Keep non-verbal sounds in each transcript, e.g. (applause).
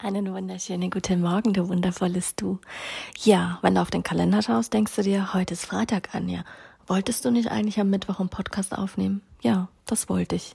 Einen wunderschönen guten Morgen, du wundervolles Du. Ja, wenn du auf den Kalender schaust, denkst du dir, heute ist Freitag, Anja. Wolltest du nicht eigentlich am Mittwoch einen Podcast aufnehmen? Ja, das wollte ich.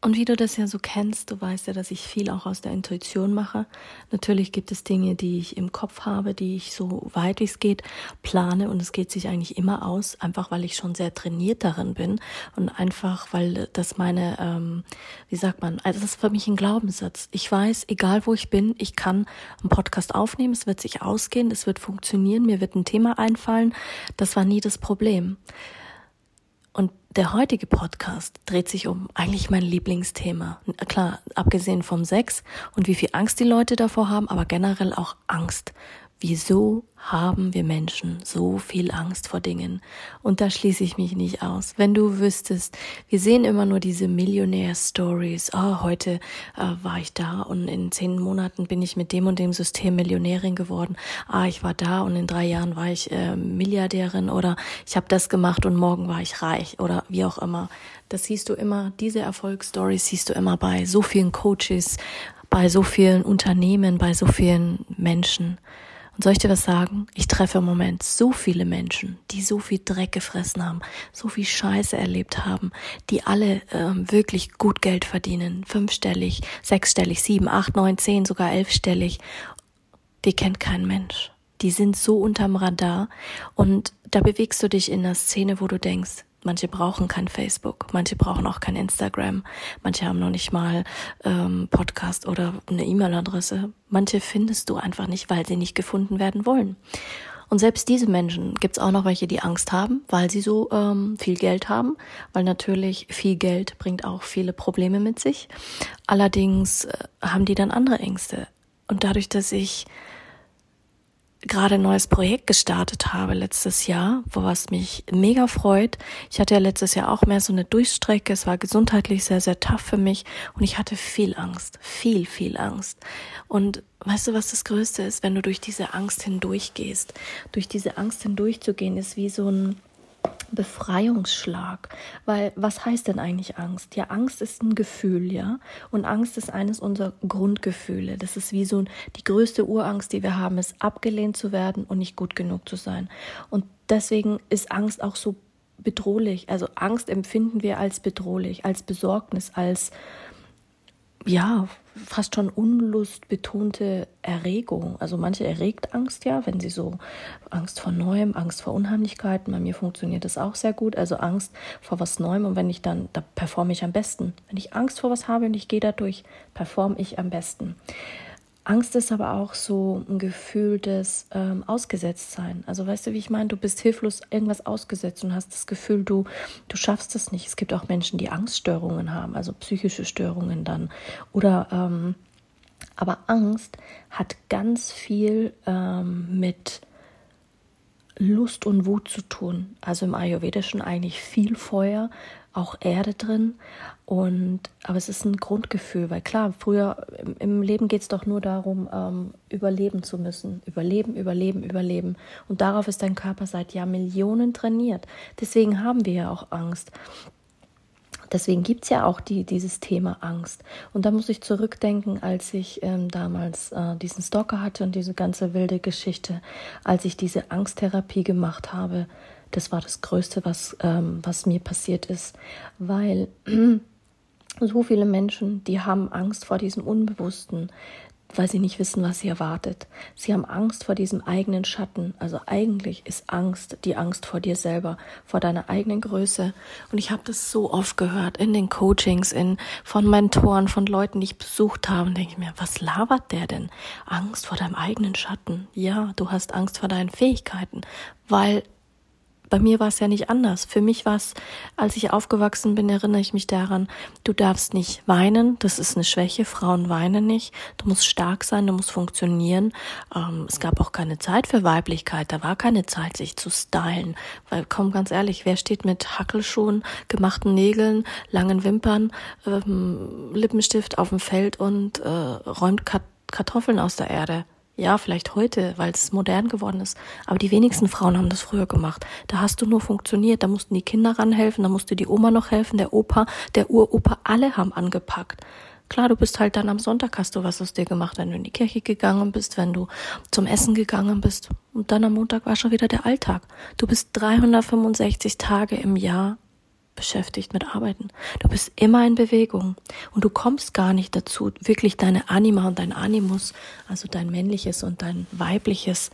Und wie du das ja so kennst, du weißt ja, dass ich viel auch aus der Intuition mache. Natürlich gibt es Dinge, die ich im Kopf habe, die ich so weit wie es geht plane und es geht sich eigentlich immer aus, einfach weil ich schon sehr trainiert darin bin und einfach weil das meine, ähm, wie sagt man, also das ist für mich ein Glaubenssatz. Ich weiß, egal wo ich bin, ich kann einen Podcast aufnehmen, es wird sich ausgehen, es wird funktionieren, mir wird ein Thema einfallen. Das war nie das Problem. Der heutige Podcast dreht sich um eigentlich mein Lieblingsthema. Klar, abgesehen vom Sex und wie viel Angst die Leute davor haben, aber generell auch Angst. Wieso haben wir Menschen so viel Angst vor Dingen? Und da schließe ich mich nicht aus. Wenn du wüsstest, wir sehen immer nur diese Millionär-Stories. Oh, heute äh, war ich da und in zehn Monaten bin ich mit dem und dem System Millionärin geworden. Ah, ich war da und in drei Jahren war ich äh, Milliardärin oder ich habe das gemacht und morgen war ich reich oder wie auch immer. Das siehst du immer, diese Erfolgsstories siehst du immer bei so vielen Coaches, bei so vielen Unternehmen, bei so vielen Menschen. Und soll ich dir was sagen? Ich treffe im Moment so viele Menschen, die so viel Dreck gefressen haben, so viel Scheiße erlebt haben, die alle ähm, wirklich gut Geld verdienen, fünfstellig, sechsstellig, sieben, acht, neun, zehn, sogar elfstellig. Die kennt kein Mensch. Die sind so unterm Radar und da bewegst du dich in einer Szene, wo du denkst, Manche brauchen kein Facebook, manche brauchen auch kein Instagram, manche haben noch nicht mal ähm, Podcast oder eine E-Mail-Adresse. Manche findest du einfach nicht, weil sie nicht gefunden werden wollen. Und selbst diese Menschen gibt es auch noch welche, die Angst haben, weil sie so ähm, viel Geld haben, weil natürlich viel Geld bringt auch viele Probleme mit sich. Allerdings äh, haben die dann andere Ängste. Und dadurch, dass ich gerade ein neues Projekt gestartet habe letztes Jahr, was mich mega freut. Ich hatte ja letztes Jahr auch mehr so eine Durchstrecke. Es war gesundheitlich sehr, sehr tough für mich und ich hatte viel Angst, viel, viel Angst. Und weißt du, was das Größte ist, wenn du durch diese Angst hindurchgehst? Durch diese Angst hindurchzugehen ist wie so ein Befreiungsschlag. Weil was heißt denn eigentlich Angst? Ja, Angst ist ein Gefühl, ja. Und Angst ist eines unserer Grundgefühle. Das ist wie so die größte Urangst, die wir haben, ist abgelehnt zu werden und nicht gut genug zu sein. Und deswegen ist Angst auch so bedrohlich. Also Angst empfinden wir als bedrohlich, als Besorgnis, als ja, fast schon unlustbetonte Erregung. Also manche erregt Angst ja, wenn sie so Angst vor Neuem, Angst vor Unheimlichkeiten. Bei mir funktioniert das auch sehr gut. Also Angst vor was Neuem und wenn ich dann, da performe ich am besten. Wenn ich Angst vor was habe und ich gehe dadurch, performe ich am besten. Angst ist aber auch so ein Gefühl des ähm, Ausgesetztsein. Also weißt du, wie ich meine? Du bist hilflos irgendwas ausgesetzt und hast das Gefühl, du, du schaffst es nicht. Es gibt auch Menschen, die Angststörungen haben, also psychische Störungen dann. Oder ähm, aber Angst hat ganz viel ähm, mit Lust und Wut zu tun. Also im Ayurvedischen eigentlich viel Feuer, auch Erde drin. Und aber es ist ein Grundgefühl, weil klar, früher im, im Leben geht es doch nur darum, ähm, überleben zu müssen. Überleben, überleben, überleben. Und darauf ist dein Körper seit Jahrmillionen trainiert. Deswegen haben wir ja auch Angst. Deswegen gibt es ja auch die, dieses Thema Angst. Und da muss ich zurückdenken, als ich ähm, damals äh, diesen Stalker hatte und diese ganze wilde Geschichte, als ich diese Angsttherapie gemacht habe. Das war das Größte, was, ähm, was mir passiert ist, weil (clears throat) so viele Menschen, die haben Angst vor diesem Unbewussten weil sie nicht wissen, was sie erwartet. Sie haben Angst vor diesem eigenen Schatten. Also eigentlich ist Angst die Angst vor dir selber, vor deiner eigenen Größe. Und ich habe das so oft gehört in den Coachings, in von Mentoren, von Leuten, die ich besucht habe. Denke ich mir, was labert der denn? Angst vor deinem eigenen Schatten. Ja, du hast Angst vor deinen Fähigkeiten, weil bei mir war es ja nicht anders. Für mich war es, als ich aufgewachsen bin, erinnere ich mich daran, du darfst nicht weinen, das ist eine Schwäche, Frauen weinen nicht, du musst stark sein, du musst funktionieren. Ähm, es gab auch keine Zeit für Weiblichkeit, da war keine Zeit, sich zu stylen. Weil, komm ganz ehrlich, wer steht mit Hackelschuhen, gemachten Nägeln, langen Wimpern, ähm, Lippenstift auf dem Feld und äh, räumt Kartoffeln aus der Erde? Ja, vielleicht heute, weil es modern geworden ist. Aber die wenigsten Frauen haben das früher gemacht. Da hast du nur funktioniert. Da mussten die Kinder ranhelfen, da musste die Oma noch helfen, der Opa, der Uropa, alle haben angepackt. Klar, du bist halt dann am Sonntag hast du was aus dir gemacht, wenn du in die Kirche gegangen bist, wenn du zum Essen gegangen bist. Und dann am Montag war schon wieder der Alltag. Du bist 365 Tage im Jahr beschäftigt mit Arbeiten. Du bist immer in Bewegung und du kommst gar nicht dazu, wirklich deine Anima und dein Animus, also dein männliches und dein weibliches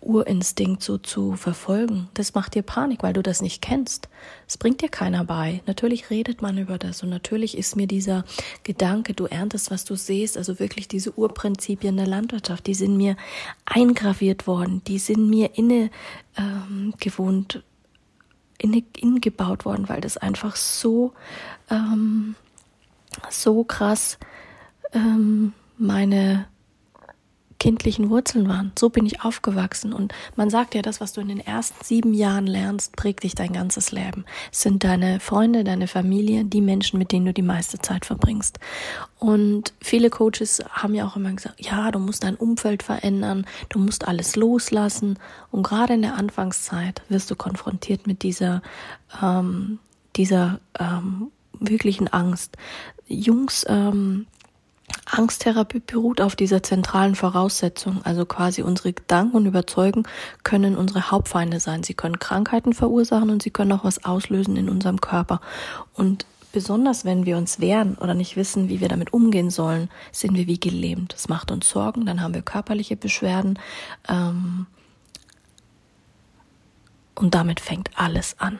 Urinstinkt so zu verfolgen. Das macht dir Panik, weil du das nicht kennst. Es bringt dir keiner bei. Natürlich redet man über das und natürlich ist mir dieser Gedanke, du erntest, was du siehst, also wirklich diese Urprinzipien der Landwirtschaft, die sind mir eingraviert worden, die sind mir inne ähm, gewohnt in, gebaut worden, weil das einfach so, ähm, so krass ähm, meine kindlichen Wurzeln waren. So bin ich aufgewachsen. Und man sagt ja, das, was du in den ersten sieben Jahren lernst, prägt dich dein ganzes Leben. Es sind deine Freunde, deine Familie, die Menschen, mit denen du die meiste Zeit verbringst. Und viele Coaches haben ja auch immer gesagt, ja, du musst dein Umfeld verändern, du musst alles loslassen. Und gerade in der Anfangszeit wirst du konfrontiert mit dieser, ähm, dieser ähm, wirklichen Angst. Jungs, ähm, Angsttherapie beruht auf dieser zentralen Voraussetzung, also quasi unsere Gedanken und Überzeugen können unsere Hauptfeinde sein. Sie können Krankheiten verursachen und sie können auch was auslösen in unserem Körper. Und besonders wenn wir uns wehren oder nicht wissen, wie wir damit umgehen sollen, sind wir wie gelähmt. Das macht uns Sorgen, dann haben wir körperliche Beschwerden. Ähm, und damit fängt alles an.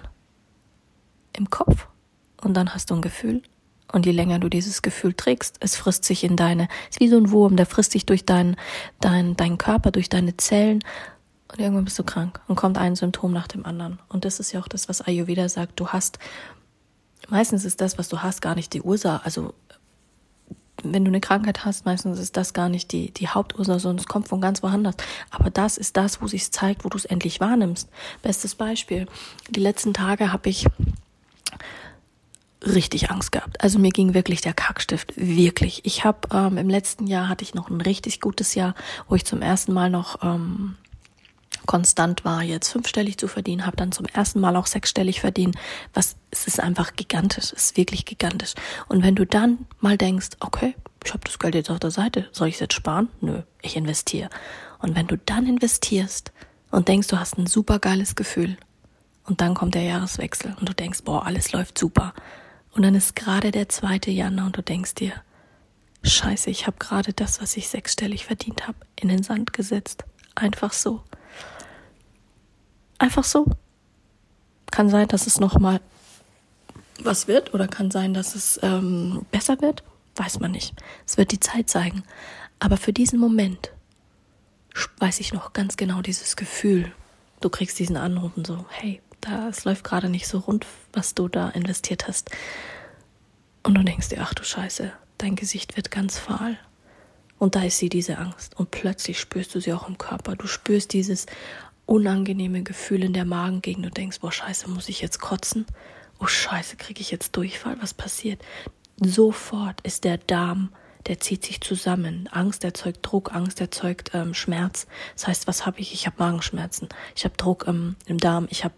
Im Kopf. Und dann hast du ein Gefühl und je länger du dieses Gefühl trägst, es frisst sich in deine, ist wie so ein Wurm, der frisst sich durch deinen, dein, deinen Körper, durch deine Zellen und irgendwann bist du krank und kommt ein Symptom nach dem anderen. Und das ist ja auch das, was Ayurveda sagt. Du hast, meistens ist das, was du hast, gar nicht die Ursache. Also, wenn du eine Krankheit hast, meistens ist das gar nicht die, die Hauptursache, sondern es kommt von ganz woanders. Aber das ist das, wo sich zeigt, wo du es endlich wahrnimmst. Bestes Beispiel. Die letzten Tage habe ich richtig Angst gehabt. Also mir ging wirklich der Kackstift wirklich. Ich habe ähm, im letzten Jahr hatte ich noch ein richtig gutes Jahr, wo ich zum ersten Mal noch ähm, konstant war, jetzt fünfstellig zu verdienen, habe dann zum ersten Mal auch sechsstellig verdient. Was es ist einfach gigantisch, es ist wirklich gigantisch. Und wenn du dann mal denkst, okay, ich habe das Geld jetzt auf der Seite, soll ich es jetzt sparen? Nö, ich investiere. Und wenn du dann investierst und denkst, du hast ein super geiles Gefühl und dann kommt der Jahreswechsel und du denkst, boah, alles läuft super und dann ist gerade der zweite Januar und du denkst dir, scheiße, ich habe gerade das, was ich sechsstellig verdient habe, in den Sand gesetzt. Einfach so. Einfach so. Kann sein, dass es nochmal was wird oder kann sein, dass es ähm, besser wird. Weiß man nicht. Es wird die Zeit zeigen. Aber für diesen Moment weiß ich noch ganz genau dieses Gefühl. Du kriegst diesen Anruf und so, hey, da, es läuft gerade nicht so rund, was du da investiert hast. Und du denkst dir, ach du Scheiße, dein Gesicht wird ganz fahl. Und da ist sie, diese Angst. Und plötzlich spürst du sie auch im Körper. Du spürst dieses unangenehme Gefühl in der Magengegend. Du denkst, boah, Scheiße, muss ich jetzt kotzen? Oh, Scheiße, kriege ich jetzt Durchfall? Was passiert? Sofort ist der Darm, der zieht sich zusammen. Angst erzeugt Druck, Angst erzeugt ähm, Schmerz. Das heißt, was habe ich? Ich habe Magenschmerzen. Ich habe Druck ähm, im Darm. Ich habe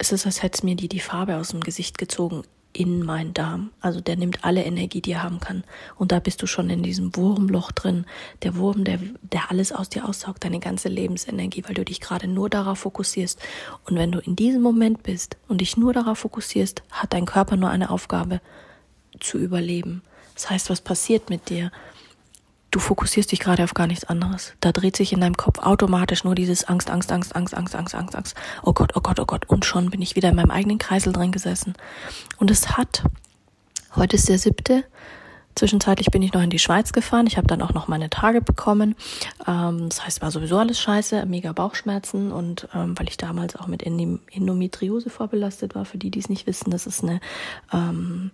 es ist, als hätte mir die, die Farbe aus dem Gesicht gezogen in meinen Darm. Also der nimmt alle Energie, die er haben kann. Und da bist du schon in diesem Wurmloch drin. Der Wurm, der, der alles aus dir aussaugt, deine ganze Lebensenergie, weil du dich gerade nur darauf fokussierst. Und wenn du in diesem Moment bist und dich nur darauf fokussierst, hat dein Körper nur eine Aufgabe, zu überleben. Das heißt, was passiert mit dir? Du fokussierst dich gerade auf gar nichts anderes. Da dreht sich in deinem Kopf automatisch nur dieses Angst, Angst, Angst, Angst, Angst, Angst, Angst, Angst. Oh Gott, oh Gott, oh Gott. Und schon bin ich wieder in meinem eigenen Kreisel drin gesessen. Und es hat, heute ist der siebte, Zwischenzeitlich bin ich noch in die Schweiz gefahren. Ich habe dann auch noch meine Tage bekommen. Ähm, das heißt, war sowieso alles scheiße, mega Bauchschmerzen und ähm, weil ich damals auch mit Endometriose vorbelastet war, für die, die es nicht wissen, das ist eine ähm,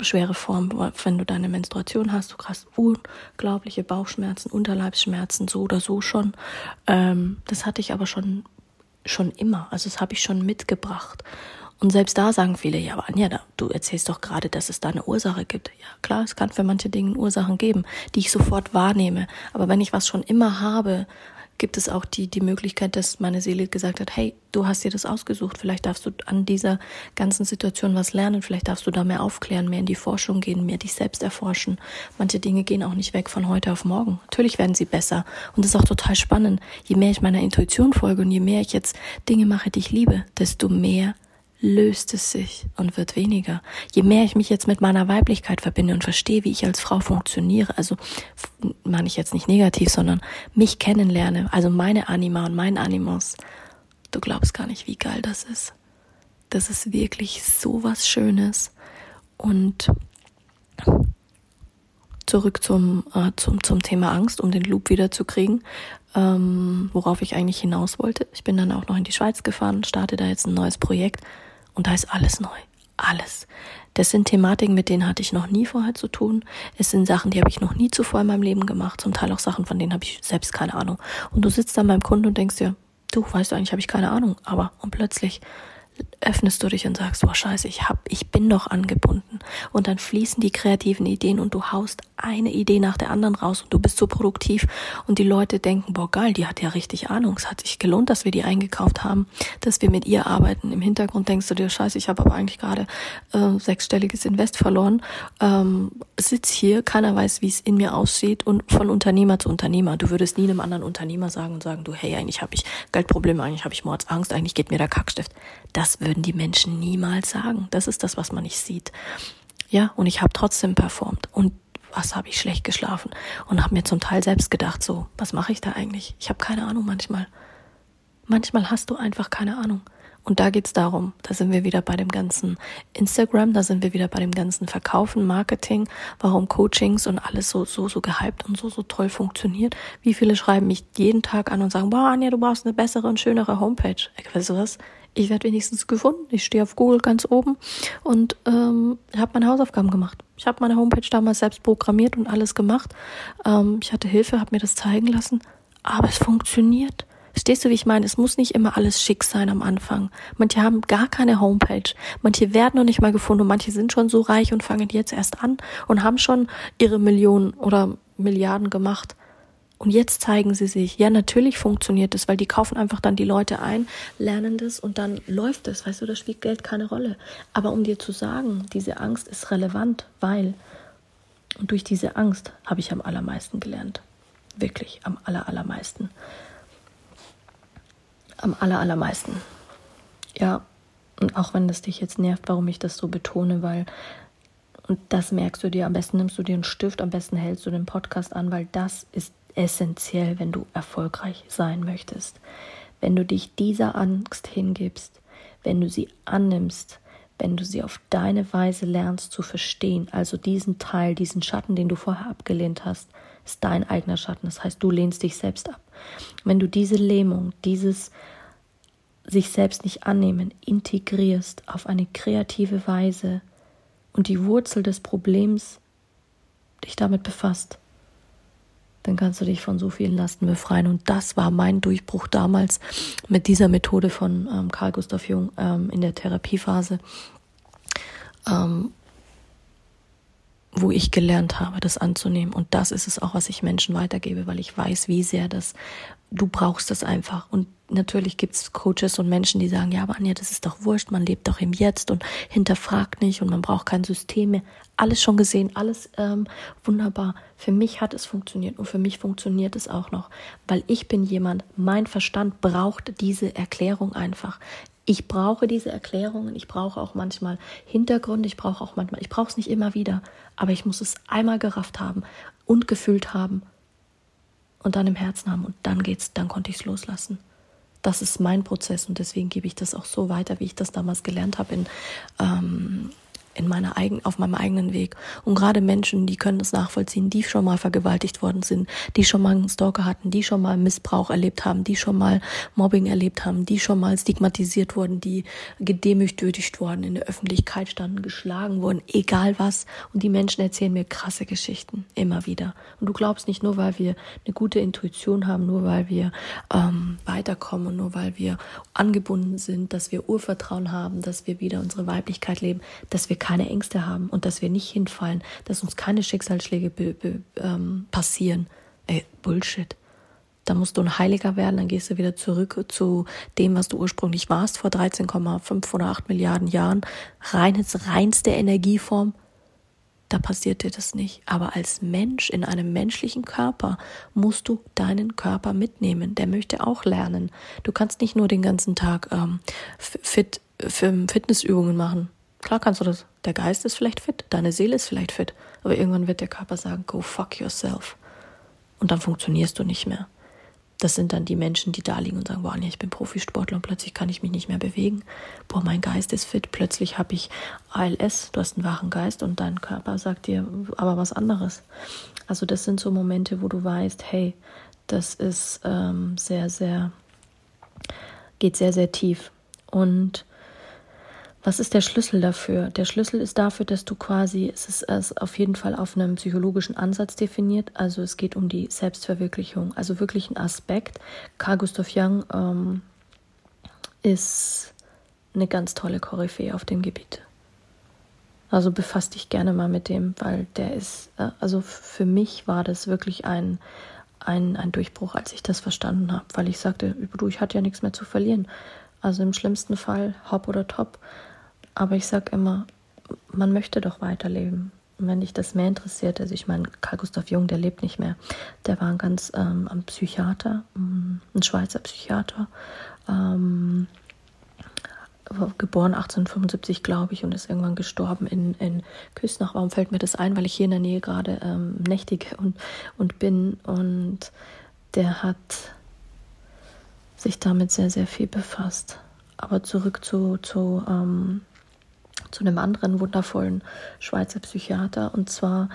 schwere Form, wenn du deine Menstruation hast, du hast unglaubliche Bauchschmerzen, Unterleibsschmerzen, so oder so schon. Ähm, das hatte ich aber schon schon immer, also das habe ich schon mitgebracht. Und selbst da sagen viele, ja, aber Anja, du erzählst doch gerade, dass es da eine Ursache gibt. Ja, klar, es kann für manche Dinge Ursachen geben, die ich sofort wahrnehme. Aber wenn ich was schon immer habe, gibt es auch die, die Möglichkeit, dass meine Seele gesagt hat, hey, du hast dir das ausgesucht, vielleicht darfst du an dieser ganzen Situation was lernen, vielleicht darfst du da mehr aufklären, mehr in die Forschung gehen, mehr dich selbst erforschen. Manche Dinge gehen auch nicht weg von heute auf morgen. Natürlich werden sie besser. Und das ist auch total spannend. Je mehr ich meiner Intuition folge und je mehr ich jetzt Dinge mache, die ich liebe, desto mehr löst es sich und wird weniger. Je mehr ich mich jetzt mit meiner Weiblichkeit verbinde und verstehe, wie ich als Frau funktioniere, also meine ich jetzt nicht negativ, sondern mich kennenlerne, also meine Anima und mein Animus, du glaubst gar nicht, wie geil das ist. Das ist wirklich so was Schönes. Und zurück zum, äh, zum, zum Thema Angst, um den Loop wieder zu kriegen, ähm, worauf ich eigentlich hinaus wollte. Ich bin dann auch noch in die Schweiz gefahren, starte da jetzt ein neues Projekt und da ist alles neu. Alles. Das sind Thematiken, mit denen hatte ich noch nie vorher zu tun. Es sind Sachen, die habe ich noch nie zuvor in meinem Leben gemacht. Zum Teil auch Sachen, von denen habe ich selbst keine Ahnung. Und du sitzt da beim Kunden und denkst dir, du weißt du eigentlich, habe ich keine Ahnung. Aber und plötzlich öffnest du dich und sagst, oh scheiße, ich hab, ich bin doch angebunden. Und dann fließen die kreativen Ideen und du haust eine Idee nach der anderen raus und du bist so produktiv und die Leute denken, boah geil, die hat ja richtig Ahnung. Es hat sich gelohnt, dass wir die eingekauft haben, dass wir mit ihr arbeiten. Im Hintergrund denkst du dir, scheiße, ich habe aber eigentlich gerade äh, sechsstelliges Invest verloren. Ähm, sitz hier, keiner weiß, wie es in mir aussieht und von Unternehmer zu Unternehmer. Du würdest nie einem anderen Unternehmer sagen und sagen, du, hey, eigentlich habe ich Geldprobleme, eigentlich habe ich Mordsangst, eigentlich geht mir der Kackstift. Das würden die Menschen niemals sagen. Das ist das, was man nicht sieht. Ja, und ich habe trotzdem performt. Und was habe ich schlecht geschlafen? Und habe mir zum Teil selbst gedacht, so, was mache ich da eigentlich? Ich habe keine Ahnung manchmal. Manchmal hast du einfach keine Ahnung. Und da geht's darum, da sind wir wieder bei dem ganzen Instagram, da sind wir wieder bei dem ganzen Verkaufen, Marketing, warum Coachings und alles so, so, so gehypt und so, so toll funktioniert. Wie viele schreiben mich jeden Tag an und sagen, boah, Anja, du brauchst eine bessere und schönere Homepage. Ich weiß was? Ich werde wenigstens gefunden. Ich stehe auf Google ganz oben und ähm, habe meine Hausaufgaben gemacht. Ich habe meine Homepage damals selbst programmiert und alles gemacht. Ähm, ich hatte Hilfe, habe mir das zeigen lassen, aber es funktioniert. Verstehst du, wie ich meine? Es muss nicht immer alles schick sein am Anfang. Manche haben gar keine Homepage. Manche werden noch nicht mal gefunden und manche sind schon so reich und fangen jetzt erst an und haben schon ihre Millionen oder Milliarden gemacht. Und jetzt zeigen sie sich. Ja, natürlich funktioniert es, weil die kaufen einfach dann die Leute ein, lernen das und dann läuft es. Weißt du, da spielt Geld keine Rolle. Aber um dir zu sagen, diese Angst ist relevant, weil, und durch diese Angst habe ich am allermeisten gelernt. Wirklich, am aller, allermeisten. Am aller, allermeisten. Ja, und auch wenn das dich jetzt nervt, warum ich das so betone, weil, und das merkst du dir, am besten nimmst du dir einen Stift, am besten hältst du den Podcast an, weil das ist essentiell, wenn du erfolgreich sein möchtest. Wenn du dich dieser Angst hingibst, wenn du sie annimmst, wenn du sie auf deine Weise lernst zu verstehen, also diesen Teil, diesen Schatten, den du vorher abgelehnt hast, ist dein eigener Schatten. Das heißt, du lehnst dich selbst ab. Wenn du diese Lähmung, dieses sich selbst nicht annehmen, integrierst auf eine kreative Weise und die Wurzel des Problems dich damit befasst, dann kannst du dich von so vielen Lasten befreien. Und das war mein Durchbruch damals mit dieser Methode von ähm, Carl Gustav Jung ähm, in der Therapiephase, ähm, wo ich gelernt habe, das anzunehmen. Und das ist es auch, was ich Menschen weitergebe, weil ich weiß, wie sehr das, du brauchst das einfach. Und natürlich gibt's Coaches und Menschen, die sagen, ja, aber Anja, das ist doch wurscht, man lebt doch im Jetzt und hinterfragt nicht und man braucht kein System mehr. Alles schon gesehen, alles ähm, wunderbar. Für mich hat es funktioniert und für mich funktioniert es auch noch, weil ich bin jemand, mein Verstand braucht diese Erklärung einfach. Ich brauche diese Erklärungen, ich brauche auch manchmal Hintergründe, ich brauche auch manchmal, ich brauche es nicht immer wieder, aber ich muss es einmal gerafft haben und gefühlt haben und dann im Herzen haben und dann geht's, dann konnte ich es loslassen. Das ist mein Prozess und deswegen gebe ich das auch so weiter, wie ich das damals gelernt habe in, ähm, in meiner eigen, auf meinem eigenen Weg. Und gerade Menschen, die können das nachvollziehen, die schon mal vergewaltigt worden sind, die schon mal einen Stalker hatten, die schon mal Missbrauch erlebt haben, die schon mal Mobbing erlebt haben, die schon mal stigmatisiert wurden, die gedemütigt wurden, in der Öffentlichkeit standen, geschlagen wurden, egal was. Und die Menschen erzählen mir krasse Geschichten, immer wieder. Und du glaubst nicht nur, weil wir eine gute Intuition haben, nur weil wir ähm, weiterkommen, nur weil wir angebunden sind, dass wir Urvertrauen haben, dass wir wieder unsere Weiblichkeit leben, dass wir keine Ängste haben und dass wir nicht hinfallen, dass uns keine Schicksalsschläge ähm, passieren. Ey, Bullshit. Da musst du ein Heiliger werden, dann gehst du wieder zurück zu dem, was du ursprünglich warst, vor 13,5 oder 8 Milliarden Jahren. Reines, reinste Energieform da passiert dir das nicht. Aber als Mensch in einem menschlichen Körper musst du deinen Körper mitnehmen. Der möchte auch lernen. Du kannst nicht nur den ganzen Tag ähm, fit, Fitnessübungen machen. Klar kannst du das. Der Geist ist vielleicht fit, deine Seele ist vielleicht fit, aber irgendwann wird der Körper sagen, go fuck yourself. Und dann funktionierst du nicht mehr. Das sind dann die Menschen, die da liegen und sagen, boah, nee, ich bin Profisportler und plötzlich kann ich mich nicht mehr bewegen. Boah, mein Geist ist fit, plötzlich habe ich ALS, du hast einen wachen Geist und dein Körper sagt dir aber was anderes. Also das sind so Momente, wo du weißt, hey, das ist ähm, sehr, sehr, geht sehr, sehr tief. Und was ist der Schlüssel dafür? Der Schlüssel ist dafür, dass du quasi, es ist es auf jeden Fall auf einem psychologischen Ansatz definiert. Also es geht um die Selbstverwirklichung, also wirklich ein Aspekt. Carl Gustav Jung ähm, ist eine ganz tolle Koryphäe auf dem Gebiet. Also befasst dich gerne mal mit dem, weil der ist, äh, also für mich war das wirklich ein, ein, ein Durchbruch, als ich das verstanden habe, weil ich sagte, du, ich hatte ja nichts mehr zu verlieren. Also im schlimmsten Fall hopp oder top. Aber ich sage immer, man möchte doch weiterleben. Und wenn dich das mehr interessiert, also ich meine, Karl Gustav Jung, der lebt nicht mehr. Der war ein ganz ähm, ein Psychiater, mm, ein Schweizer Psychiater, ähm, geboren 1875, glaube ich, und ist irgendwann gestorben in, in Küsnach. Warum fällt mir das ein? Weil ich hier in der Nähe gerade ähm, nächtig und, und bin. Und der hat sich damit sehr, sehr viel befasst. Aber zurück zu, zu ähm, zu einem anderen wundervollen Schweizer Psychiater und zwar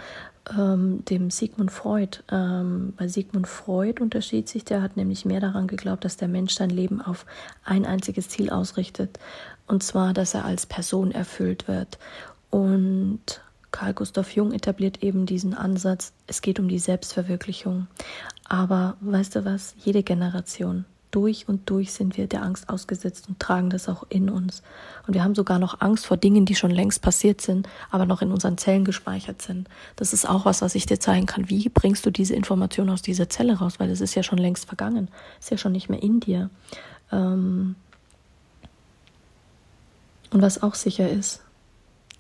ähm, dem Sigmund Freud. Ähm, bei Sigmund Freud unterschied sich, der hat nämlich mehr daran geglaubt, dass der Mensch sein Leben auf ein einziges Ziel ausrichtet und zwar, dass er als Person erfüllt wird. Und Carl Gustav Jung etabliert eben diesen Ansatz, es geht um die Selbstverwirklichung. Aber weißt du was, jede Generation, durch und durch sind wir der Angst ausgesetzt und tragen das auch in uns. Und wir haben sogar noch Angst vor Dingen, die schon längst passiert sind, aber noch in unseren Zellen gespeichert sind. Das ist auch was, was ich dir zeigen kann. Wie bringst du diese Information aus dieser Zelle raus? Weil es ist ja schon längst vergangen. Ist ja schon nicht mehr in dir. Ähm und was auch sicher ist,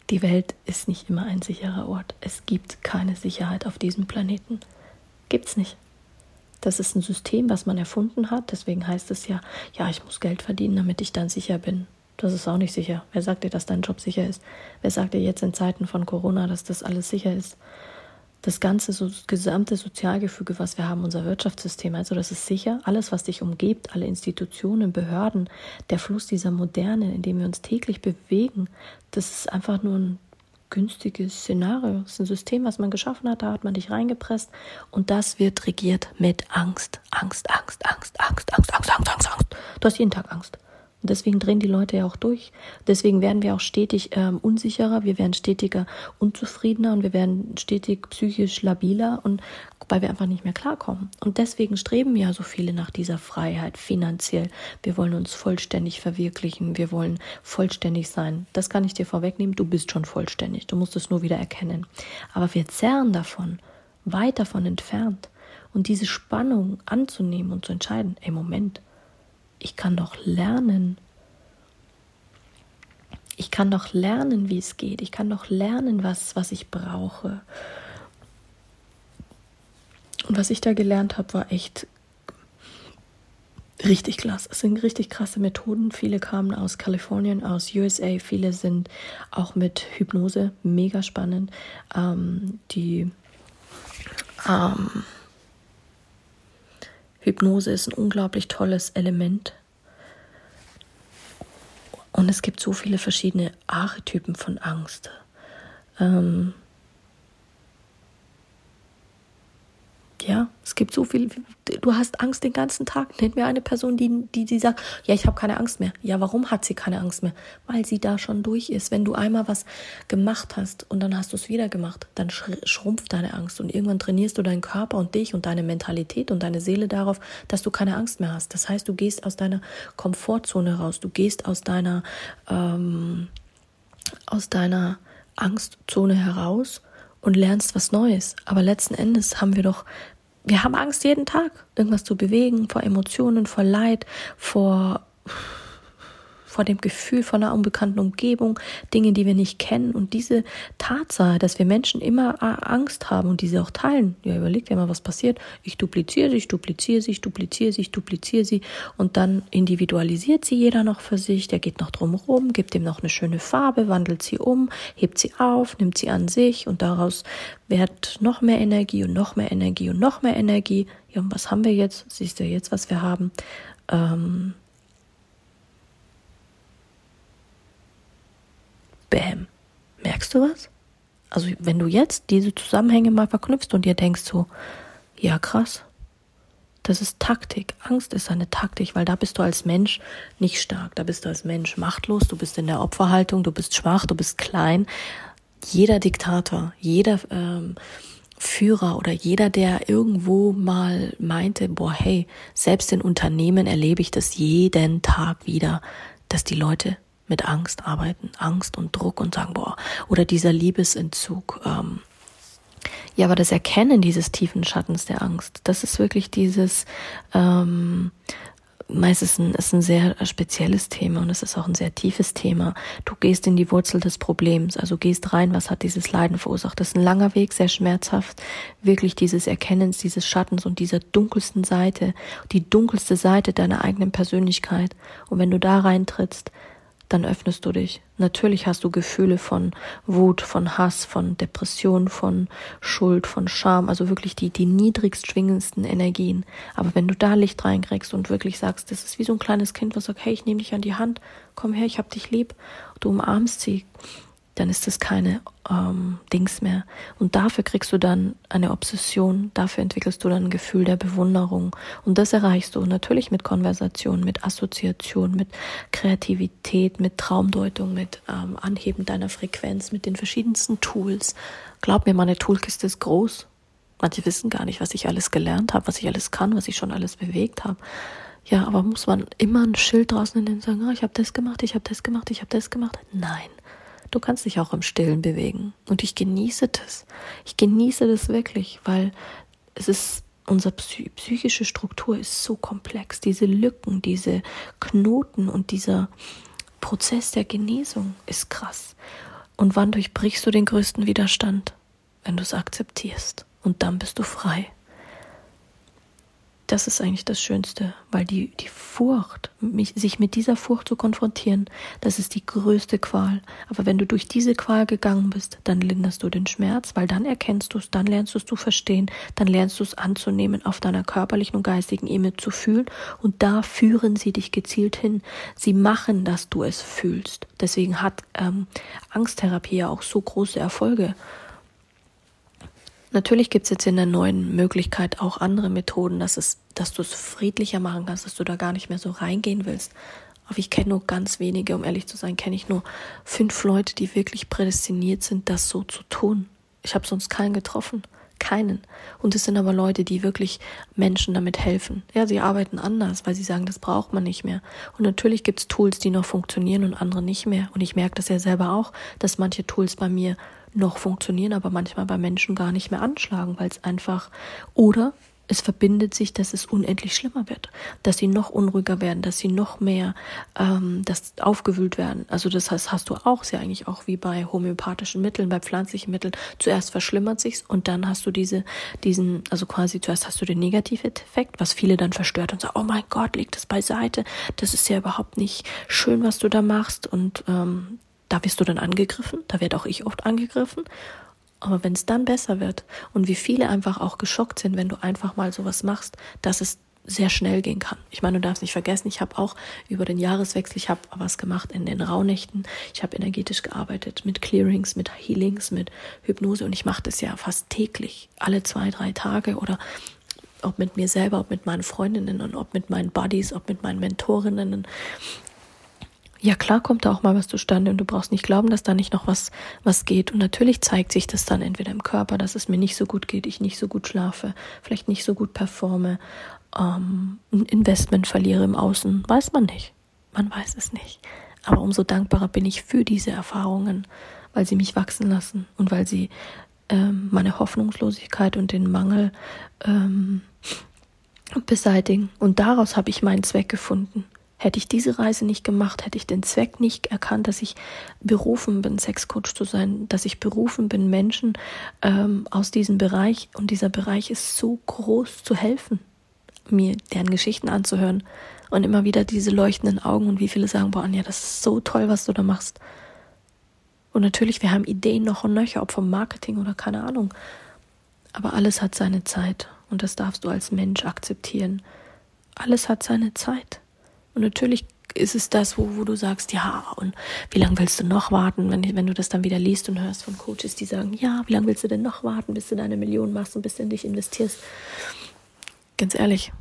die Welt ist nicht immer ein sicherer Ort. Es gibt keine Sicherheit auf diesem Planeten. Gibt's nicht. Das ist ein System, was man erfunden hat. Deswegen heißt es ja, ja, ich muss Geld verdienen, damit ich dann sicher bin. Das ist auch nicht sicher. Wer sagt dir, dass dein Job sicher ist? Wer sagt dir jetzt in Zeiten von Corona, dass das alles sicher ist? Das ganze so, das gesamte Sozialgefüge, was wir haben, unser Wirtschaftssystem, also das ist sicher. Alles, was dich umgibt, alle Institutionen, Behörden, der Fluss dieser Moderne, in dem wir uns täglich bewegen, das ist einfach nur ein günstiges Szenario. Es ist ein System, was man geschaffen hat, da hat man dich reingepresst und das wird regiert mit Angst. Angst, Angst, Angst, Angst, Angst, Angst, Angst, Angst, Angst. Du hast jeden Tag Angst. Und deswegen drehen die Leute ja auch durch. Deswegen werden wir auch stetig ähm, unsicherer, wir werden stetiger unzufriedener und wir werden stetig psychisch labiler und weil wir einfach nicht mehr klarkommen. Und deswegen streben ja so viele nach dieser Freiheit finanziell. Wir wollen uns vollständig verwirklichen, wir wollen vollständig sein. Das kann ich dir vorwegnehmen, du bist schon vollständig, du musst es nur wieder erkennen. Aber wir zerren davon, weit davon entfernt. Und diese Spannung anzunehmen und zu entscheiden, ey Moment, ich kann doch lernen. Ich kann doch lernen, wie es geht. Ich kann doch lernen, was, was ich brauche. Und was ich da gelernt habe, war echt richtig klasse. Es sind richtig krasse Methoden. Viele kamen aus Kalifornien, aus USA. Viele sind auch mit Hypnose mega spannend. Ähm, die ähm, Hypnose ist ein unglaublich tolles Element. Und es gibt so viele verschiedene Archetypen von Angst. Ähm, Ja, es gibt so viel. Du hast Angst den ganzen Tag. Nennt mir eine Person, die, die, die sagt, ja, ich habe keine Angst mehr. Ja, warum hat sie keine Angst mehr? Weil sie da schon durch ist. Wenn du einmal was gemacht hast und dann hast du es wieder gemacht, dann schrumpft deine Angst und irgendwann trainierst du deinen Körper und dich und deine Mentalität und deine Seele darauf, dass du keine Angst mehr hast. Das heißt, du gehst aus deiner Komfortzone raus. Du gehst aus deiner ähm, aus deiner Angstzone heraus und lernst was Neues. Aber letzten Endes haben wir doch, wir haben Angst jeden Tag, irgendwas zu bewegen, vor Emotionen, vor Leid, vor vor dem Gefühl von einer unbekannten Umgebung, Dinge, die wir nicht kennen. Und diese Tatsache, dass wir Menschen immer Angst haben und diese auch teilen, ja, überlegt ja mal, was passiert. Ich dupliziere sie, ich dupliziere sie, ich dupliziere sie, ich dupliziere sie und dann individualisiert sie jeder noch für sich. Der geht noch drumherum, gibt ihm noch eine schöne Farbe, wandelt sie um, hebt sie auf, nimmt sie an sich und daraus wird noch mehr Energie und noch mehr Energie und noch mehr Energie. Ja, und was haben wir jetzt? Siehst du jetzt, was wir haben? Ähm, Bäm. Merkst du was? Also wenn du jetzt diese Zusammenhänge mal verknüpfst und dir denkst so, ja krass, das ist Taktik. Angst ist eine Taktik, weil da bist du als Mensch nicht stark. Da bist du als Mensch machtlos, du bist in der Opferhaltung, du bist schwach, du bist klein. Jeder Diktator, jeder ähm, Führer oder jeder, der irgendwo mal meinte, boah, hey, selbst in Unternehmen erlebe ich das jeden Tag wieder, dass die Leute mit Angst arbeiten, Angst und Druck und sagen, boah, oder dieser Liebesentzug. Ähm, ja, aber das Erkennen dieses tiefen Schattens der Angst, das ist wirklich dieses, ähm, meistens ein, ist ein sehr spezielles Thema und es ist auch ein sehr tiefes Thema. Du gehst in die Wurzel des Problems, also gehst rein, was hat dieses Leiden verursacht. Das ist ein langer Weg, sehr schmerzhaft, wirklich dieses Erkennens dieses Schattens und dieser dunkelsten Seite, die dunkelste Seite deiner eigenen Persönlichkeit. Und wenn du da reintrittst, dann öffnest du dich. Natürlich hast du Gefühle von Wut, von Hass, von Depression, von Schuld, von Scham, also wirklich die, die niedrigst schwingendsten Energien. Aber wenn du da Licht reinkriegst und wirklich sagst, das ist wie so ein kleines Kind, was sagt, hey, ich nehme dich an die Hand, komm her, ich hab dich lieb, du umarmst sie, dann ist das keine ähm, Dings mehr. Und dafür kriegst du dann eine Obsession, dafür entwickelst du dann ein Gefühl der Bewunderung. Und das erreichst du natürlich mit Konversation, mit Assoziation, mit Kreativität, mit Traumdeutung, mit ähm, Anheben deiner Frequenz, mit den verschiedensten Tools. Glaub mir, meine Toolkiste ist groß. Manche wissen gar nicht, was ich alles gelernt habe, was ich alles kann, was ich schon alles bewegt habe. Ja, aber muss man immer ein Schild draußen in den sagen, ah, ich habe das gemacht, ich habe das gemacht, ich habe das gemacht? Nein. Du kannst dich auch im Stillen bewegen. Und ich genieße das. Ich genieße das wirklich, weil es ist, unsere psychische Struktur ist so komplex. Diese Lücken, diese Knoten und dieser Prozess der Genesung ist krass. Und wann durchbrichst du den größten Widerstand? Wenn du es akzeptierst. Und dann bist du frei das ist eigentlich das Schönste, weil die, die Furcht, mich, sich mit dieser Furcht zu konfrontieren, das ist die größte Qual. Aber wenn du durch diese Qual gegangen bist, dann linderst du den Schmerz, weil dann erkennst du es, dann lernst du es zu verstehen, dann lernst du es anzunehmen, auf deiner körperlichen und geistigen Ebene zu fühlen und da führen sie dich gezielt hin. Sie machen, dass du es fühlst. Deswegen hat ähm, Angsttherapie ja auch so große Erfolge. Natürlich gibt es jetzt in der neuen Möglichkeit auch andere Methoden, dass, es, dass du es friedlicher machen kannst, dass du da gar nicht mehr so reingehen willst. Aber ich kenne nur ganz wenige, um ehrlich zu sein, kenne ich nur fünf Leute, die wirklich prädestiniert sind, das so zu tun. Ich habe sonst keinen getroffen. Keinen. Und es sind aber Leute, die wirklich Menschen damit helfen. Ja, sie arbeiten anders, weil sie sagen, das braucht man nicht mehr. Und natürlich gibt es Tools, die noch funktionieren und andere nicht mehr. Und ich merke das ja selber auch, dass manche Tools bei mir noch funktionieren, aber manchmal bei Menschen gar nicht mehr anschlagen, weil es einfach oder es verbindet sich, dass es unendlich schlimmer wird, dass sie noch unruhiger werden, dass sie noch mehr ähm, das aufgewühlt werden. Also das heißt, hast du auch, ist ja eigentlich auch wie bei homöopathischen Mitteln, bei pflanzlichen Mitteln. Zuerst verschlimmert sich's und dann hast du diese, diesen, also quasi zuerst hast du den Negativeffekt, was viele dann verstört und sagen, oh mein Gott, leg das beiseite, das ist ja überhaupt nicht schön, was du da machst und ähm, da wirst du dann angegriffen, da werde auch ich oft angegriffen. Aber wenn es dann besser wird und wie viele einfach auch geschockt sind, wenn du einfach mal sowas machst, dass es sehr schnell gehen kann. Ich meine, du darfst nicht vergessen, ich habe auch über den Jahreswechsel, ich habe was gemacht in den Rauhnächten. Ich habe energetisch gearbeitet mit Clearings, mit Healings, mit Hypnose und ich mache das ja fast täglich, alle zwei, drei Tage oder ob mit mir selber, ob mit meinen Freundinnen und ob mit meinen Buddies, ob mit meinen Mentorinnen. Ja, klar kommt da auch mal was zustande und du brauchst nicht glauben, dass da nicht noch was, was geht. Und natürlich zeigt sich das dann entweder im Körper, dass es mir nicht so gut geht, ich nicht so gut schlafe, vielleicht nicht so gut performe, ähm, ein Investment verliere im Außen. Weiß man nicht. Man weiß es nicht. Aber umso dankbarer bin ich für diese Erfahrungen, weil sie mich wachsen lassen und weil sie ähm, meine Hoffnungslosigkeit und den Mangel ähm, beseitigen. Und daraus habe ich meinen Zweck gefunden. Hätte ich diese Reise nicht gemacht, hätte ich den Zweck nicht erkannt, dass ich berufen bin, Sexcoach zu sein, dass ich berufen bin, Menschen ähm, aus diesem Bereich, und dieser Bereich ist so groß, zu helfen, mir deren Geschichten anzuhören und immer wieder diese leuchtenden Augen und wie viele sagen, boah, Anja, das ist so toll, was du da machst. Und natürlich, wir haben Ideen noch und nöcher, ob vom Marketing oder keine Ahnung. Aber alles hat seine Zeit und das darfst du als Mensch akzeptieren. Alles hat seine Zeit. Und natürlich ist es das, wo, wo du sagst, ja, und wie lange willst du noch warten, wenn, wenn du das dann wieder liest und hörst von Coaches, die sagen, ja, wie lange willst du denn noch warten, bis du deine Million machst und bis du in dich investierst? Ganz ehrlich,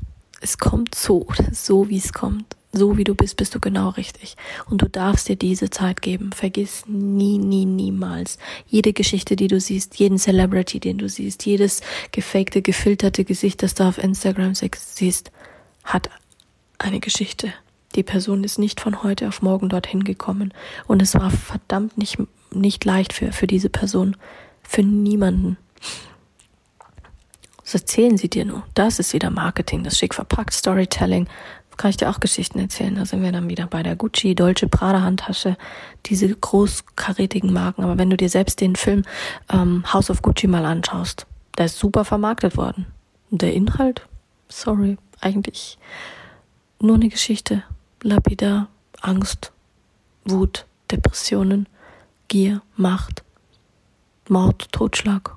es kommt so, so wie es kommt. So wie du bist, bist du genau richtig. Und du darfst dir diese Zeit geben. Vergiss nie, nie, niemals. Jede Geschichte, die du siehst, jeden Celebrity, den du siehst, jedes gefakte, gefilterte Gesicht, das du auf Instagram siehst, hat eine Geschichte. Die Person ist nicht von heute auf morgen dorthin gekommen. Und es war verdammt nicht, nicht leicht für, für diese Person. Für niemanden. Das erzählen sie dir nur. Das ist wieder Marketing, das schick verpackt, Storytelling. Kann ich dir auch Geschichten erzählen. Da sind wir dann wieder bei der Gucci, Dolce Prada Handtasche, diese großkarätigen Marken. Aber wenn du dir selbst den Film ähm, House of Gucci mal anschaust, der ist super vermarktet worden. Und der Inhalt, sorry, eigentlich nur eine Geschichte. Lapidar, Angst, Wut, Depressionen, Gier, Macht, Mord, Totschlag.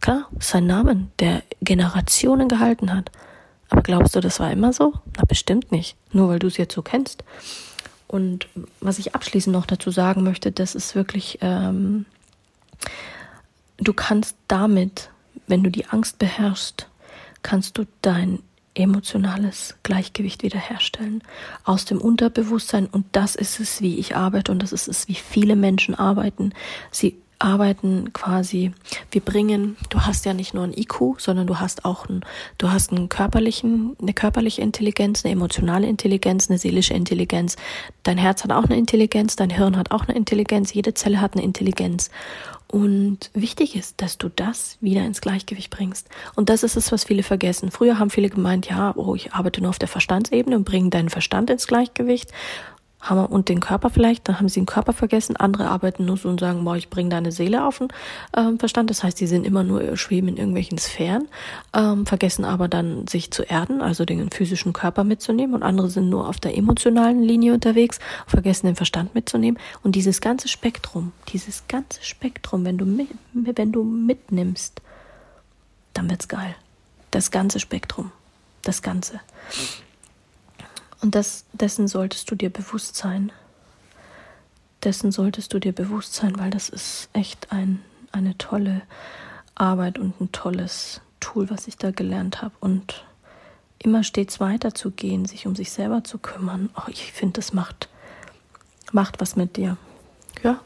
Klar, sein Namen, der Generationen gehalten hat. Aber glaubst du, das war immer so? Na, bestimmt nicht. Nur weil du es jetzt so kennst. Und was ich abschließend noch dazu sagen möchte, das ist wirklich, ähm, du kannst damit, wenn du die Angst beherrschst, kannst du dein emotionales Gleichgewicht wiederherstellen aus dem Unterbewusstsein und das ist es, wie ich arbeite und das ist es, wie viele Menschen arbeiten. Sie arbeiten quasi, wir bringen, du hast ja nicht nur ein IQ, sondern du hast auch ein, du hast einen körperlichen, eine körperliche Intelligenz, eine emotionale Intelligenz, eine seelische Intelligenz. Dein Herz hat auch eine Intelligenz, dein Hirn hat auch eine Intelligenz, jede Zelle hat eine Intelligenz. Und wichtig ist, dass du das wieder ins Gleichgewicht bringst. Und das ist es, was viele vergessen. Früher haben viele gemeint, ja, oh, ich arbeite nur auf der Verstandsebene und bringe deinen Verstand ins Gleichgewicht haben und den Körper vielleicht, dann haben sie den Körper vergessen. Andere arbeiten nur so und sagen, boah, ich bringe deine Seele auf den ähm, Verstand. Das heißt, die sind immer nur äh, schweben in irgendwelchen Sphären, ähm, vergessen aber dann sich zu erden, also den physischen Körper mitzunehmen. Und andere sind nur auf der emotionalen Linie unterwegs, vergessen den Verstand mitzunehmen. Und dieses ganze Spektrum, dieses ganze Spektrum, wenn du mit, wenn du mitnimmst, dann wird's geil. Das ganze Spektrum, das ganze. Und das, dessen solltest du dir bewusst sein. Dessen solltest du dir bewusst sein, weil das ist echt ein, eine tolle Arbeit und ein tolles Tool, was ich da gelernt habe. Und immer stets weiterzugehen, sich um sich selber zu kümmern. Oh, ich finde, das macht, macht was mit dir. Ja,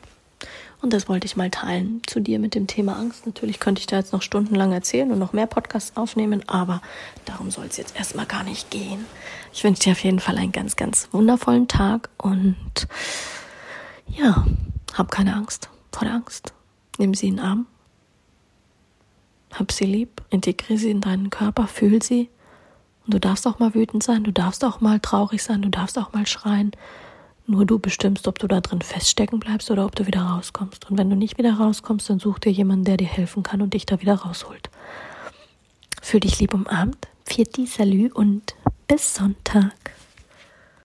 und das wollte ich mal teilen zu dir mit dem Thema Angst. Natürlich könnte ich da jetzt noch stundenlang erzählen und noch mehr Podcasts aufnehmen, aber darum soll es jetzt erstmal gar nicht gehen. Ich wünsche dir auf jeden Fall einen ganz, ganz wundervollen Tag und ja, hab keine Angst vor der Angst. Nimm sie in den Arm, hab sie lieb, integriere sie in deinen Körper, fühl sie. Und du darfst auch mal wütend sein, du darfst auch mal traurig sein, du darfst auch mal schreien. Nur du bestimmst, ob du da drin feststecken bleibst oder ob du wieder rauskommst. Und wenn du nicht wieder rauskommst, dann such dir jemanden, der dir helfen kann und dich da wieder rausholt. Fühl dich lieb umarmt. Vierti, Salü und bis Sonntag.